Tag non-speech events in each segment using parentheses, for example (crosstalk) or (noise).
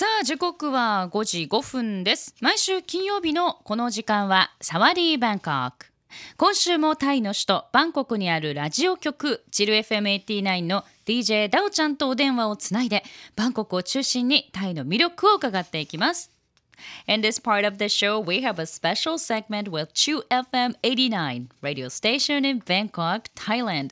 さあ時刻は5時5分です。毎週金曜日のこの時間はサワディーバンコク。今週もタイの首都バンコクにあるラジオ局チル FM89 の DJ ダオちゃんとお電話をつないでバンコクを中心にタイの魅力を伺っていきます。In this part of the show, we have a special segment with Chu FM 89 radio station in Bangkok, Thailand.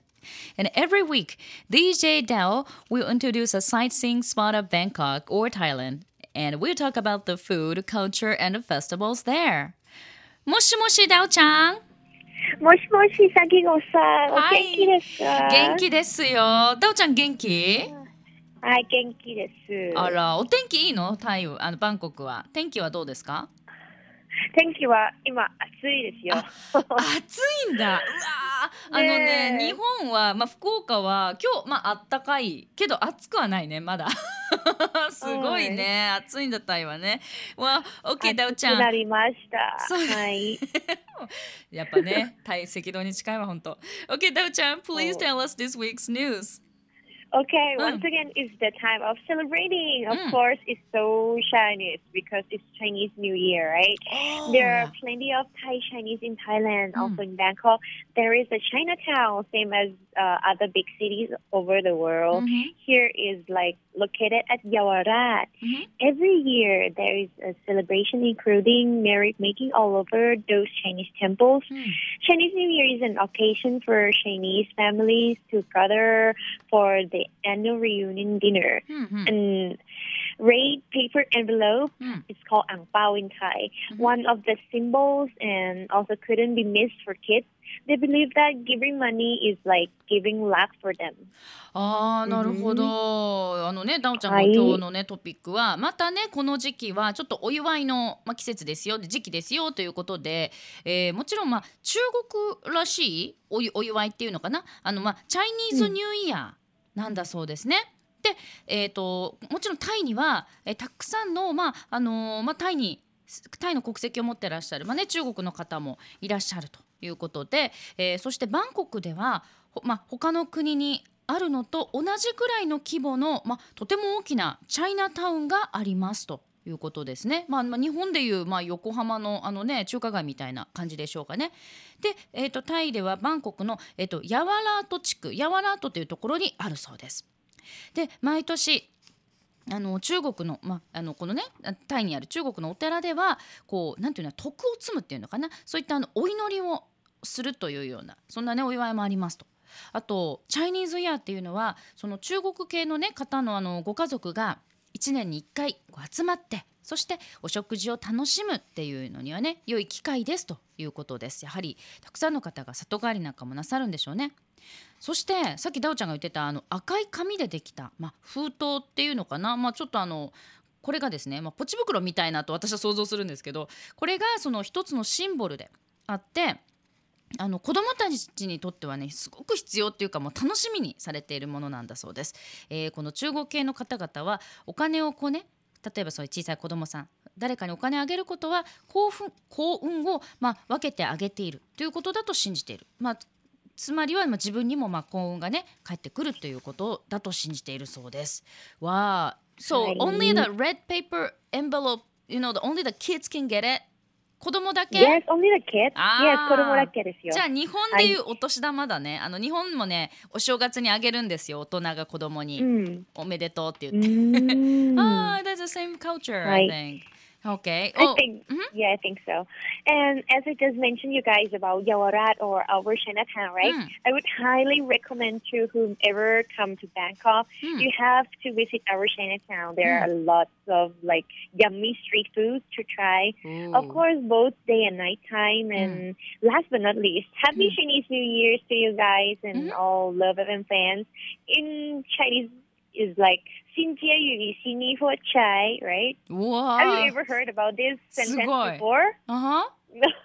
And every week, DJ Dao will introduce a sightseeing spot of Bangkok or Thailand, and we'll talk about the food, culture, and the festivals there. もしもし、ダオちゃん。もしもし、さぎごさん、おはい元気ですか元気ですよ。ダオちゃん元気はい、元気です。あら、お天気いいのタイは、あの、バンコクは。天気はどうですか 天気は今暑いですよ。暑いんだ。(laughs) うわーあのねねえ日本はまあ福岡は今日まああったかいけど暑くはないねまだ。(laughs) すごいね暑いんだタイはね。わ、オッケーダウちゃん。暑くなりました。はい。(laughs) やっぱねタイ赤道に近いわ本当。オッケーダウちゃん、please tell us this week's news. Okay, Mm. once again, it's the time of celebrating. Of Mm. course, it's so Chinese because it's Chinese New Year, right? Oh, There are plenty of Thai Chinese in Thailand, Mm. also in Bangkok. There is a Chinatown, same as uh, other big cities over the world. Mhm, Here is like located at Yawarat. mhm. Every year there is a celebration including merit making all over those Chinese temples. Hmm. Chinese New Year is an occasion for Chinese families to gather for the annual reunion dinner. うんうん And red paper envelope, Hmm. it's called ang pao in Thai, Mhm. one of the symbols and also couldn't be missed for kids. They believe that giving money is like giving luck for them. ああなるほど、あのねダオちゃんのはい今日のねトピックはまたねこの時期はちょっとお祝いの、まあ、季節ですよ時期ですよということで、えーもちろんまあ中国らしいおゆお祝いっていうのかなあのまあチャイニーズニューイヤーなんだそうですね。で、えー、ともちろんタイには、えーたくさんの,、まああのーまあ、タイにタイの国籍を持ってらっしゃる、まあね、中国の方もいらっしゃるということで、えーそしてバンコクでは、ほまあ、他の国にあるのと同じくらいの規模の、まあ、とても大きなチャイナタウンがありますと。いうことですね、まあ、日本でいう、まあ、横浜のあの、ね、中華街みたいな感じでしょうかね。で、えー、とタイではバンコクの、えー、とヤワラート地区ヤワラートというところにあるそうです。で毎年あの中国の,、ま、あのこのねタイにある中国のお寺ではこうなんていうの徳を積むっていうのかなそういったあのお祈りをするというようなそんなねお祝いもありますと。あとチャイニーズイヤーっていうのはその中国系のね方のあのご家族が1年に1回こう集まってそしてお食事を楽しむっていうのにはね良い機会ですということです。やはりたくさんの方が里帰りなんかもなさるんでしょうね。そしてさっきダオちゃんが言ってたあの赤い紙でできた、まあ、封筒っていうのかな、まあ、ちょっとあのこれがですね、まあ、ポチ袋みたいなと私は想像するんですけどこれがその一つのシンボルであってあの子どもたちにとってはねすごく必要っていうかもう楽しみにされているものなんだそうです。えーこの中国系の方々はお金をこうね例えばそういう小さい子どもさん誰かにお金をあげることは幸運幸運を、まあ、分けてあげているということだと信じている。まあつまりはまあ自分にもまあ幸運がね返ってくるということだと信じているそうです。わあ、はい only the red paper envelope, you know, the only the kids can get it. 子供だけ？Yes, only the kids. Yes, 子供だけですよ。じゃあ日本でいうお年玉だね。あの日本もねお正月にあげるんですよ大人が子供に、うん。おめでとうってう言って。ああ、(laughs) that's the same culture, I はい think. Okay. I Oh, think, mhm. yeah, I think so. And as I just mentioned, you guys about Yawarat or our Chinatown, right? Mm. I would highly recommend to whomever come to Bangkok, Mm. you have to visit our Chinatown. There are lots of like yummy street foods to try. Of course, both day and night time. And last but not least, Happy Mm. Chinese New Year's to you guys and Mhm. all Love FM fans. In Chinese is like 新家与新年发财, right? うわ Have you ー ever heard about this sentence すごい。before? あは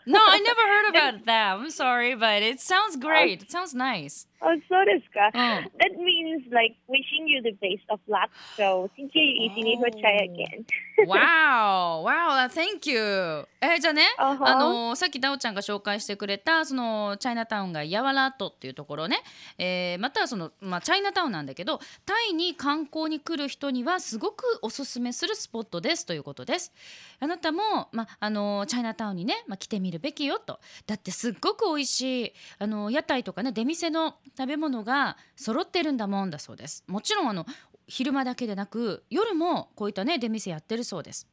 No, I never heard about that. I'm sorry, but it sounds great. It sounds nice. あ、そうですか。うん。That means like wishing you the best of luck. So, thank you, Easy for try again. Wow! Wow! Thank you! えーじゃあね、あはあのーさっきダオちゃんが紹介してくれたそのチャイナタウンがヤワラートっていうところね、えーまたはその、まあ、チャイナタウンなんだけどタイに観光に来る人にはすごくおすすめするスポットですということです。あなたも、まあ、あのーチャイナタウンにね、まあ、来てみるべきよとだってすっごく美味しいあのー屋台とかね出店の食べ物が揃ってるんだもんだそうです。もちろんあの昼間だけでなく夜もこういったね出店やってるそうです。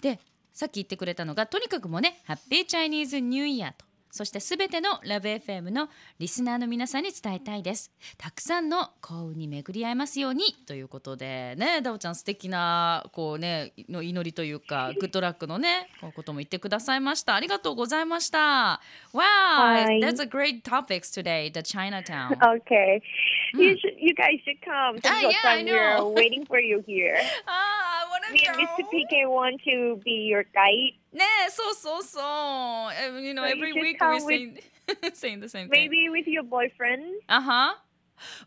でさっき言ってくれたのがとにかくもうねハッピーチャイニーズニューイヤーと。そしてすべてのラブ f m のリスナーの皆さんに伝えたいです。たくさんの幸運に巡り合えますようにということでねダオちゃん素敵なこうねの祈りというかグッドラックのねこうことも言ってくださいました。ありがとうございました。Wow! はい。That's a great topics today the Chinatown. (laughs) Okay. You should, you guys should come. Ah, Since yeah, I time we're know. waiting for you here. (laughs) ああ I Me wanna and Mr. go PK want to be your guide. ねえそうそうそう Eh, You know So you every should week come we're saying (laughs) saying the same thing Maybe with your boyfriend. Uh-huh.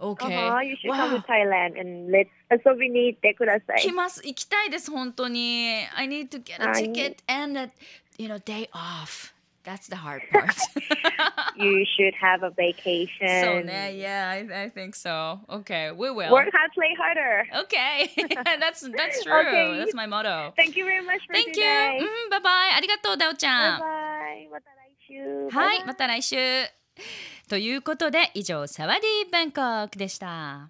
Okay. Uh-huh. You should come Wow. to Thailand and let's 遊びに行ってください。来ます行きたいです本当に I need to get a はい ticket and a you know day off That's the hard part You should have a vacation. そうね Yeah I, I think so Okay we will Work hard, play harder. Okay That's that's true Okay. That's my motto Thank you very much for Thank you today. うんバイバイありがとうダオちゃん Bye bye. また来週。はい.また来週ということで以上サワディーバンコクでした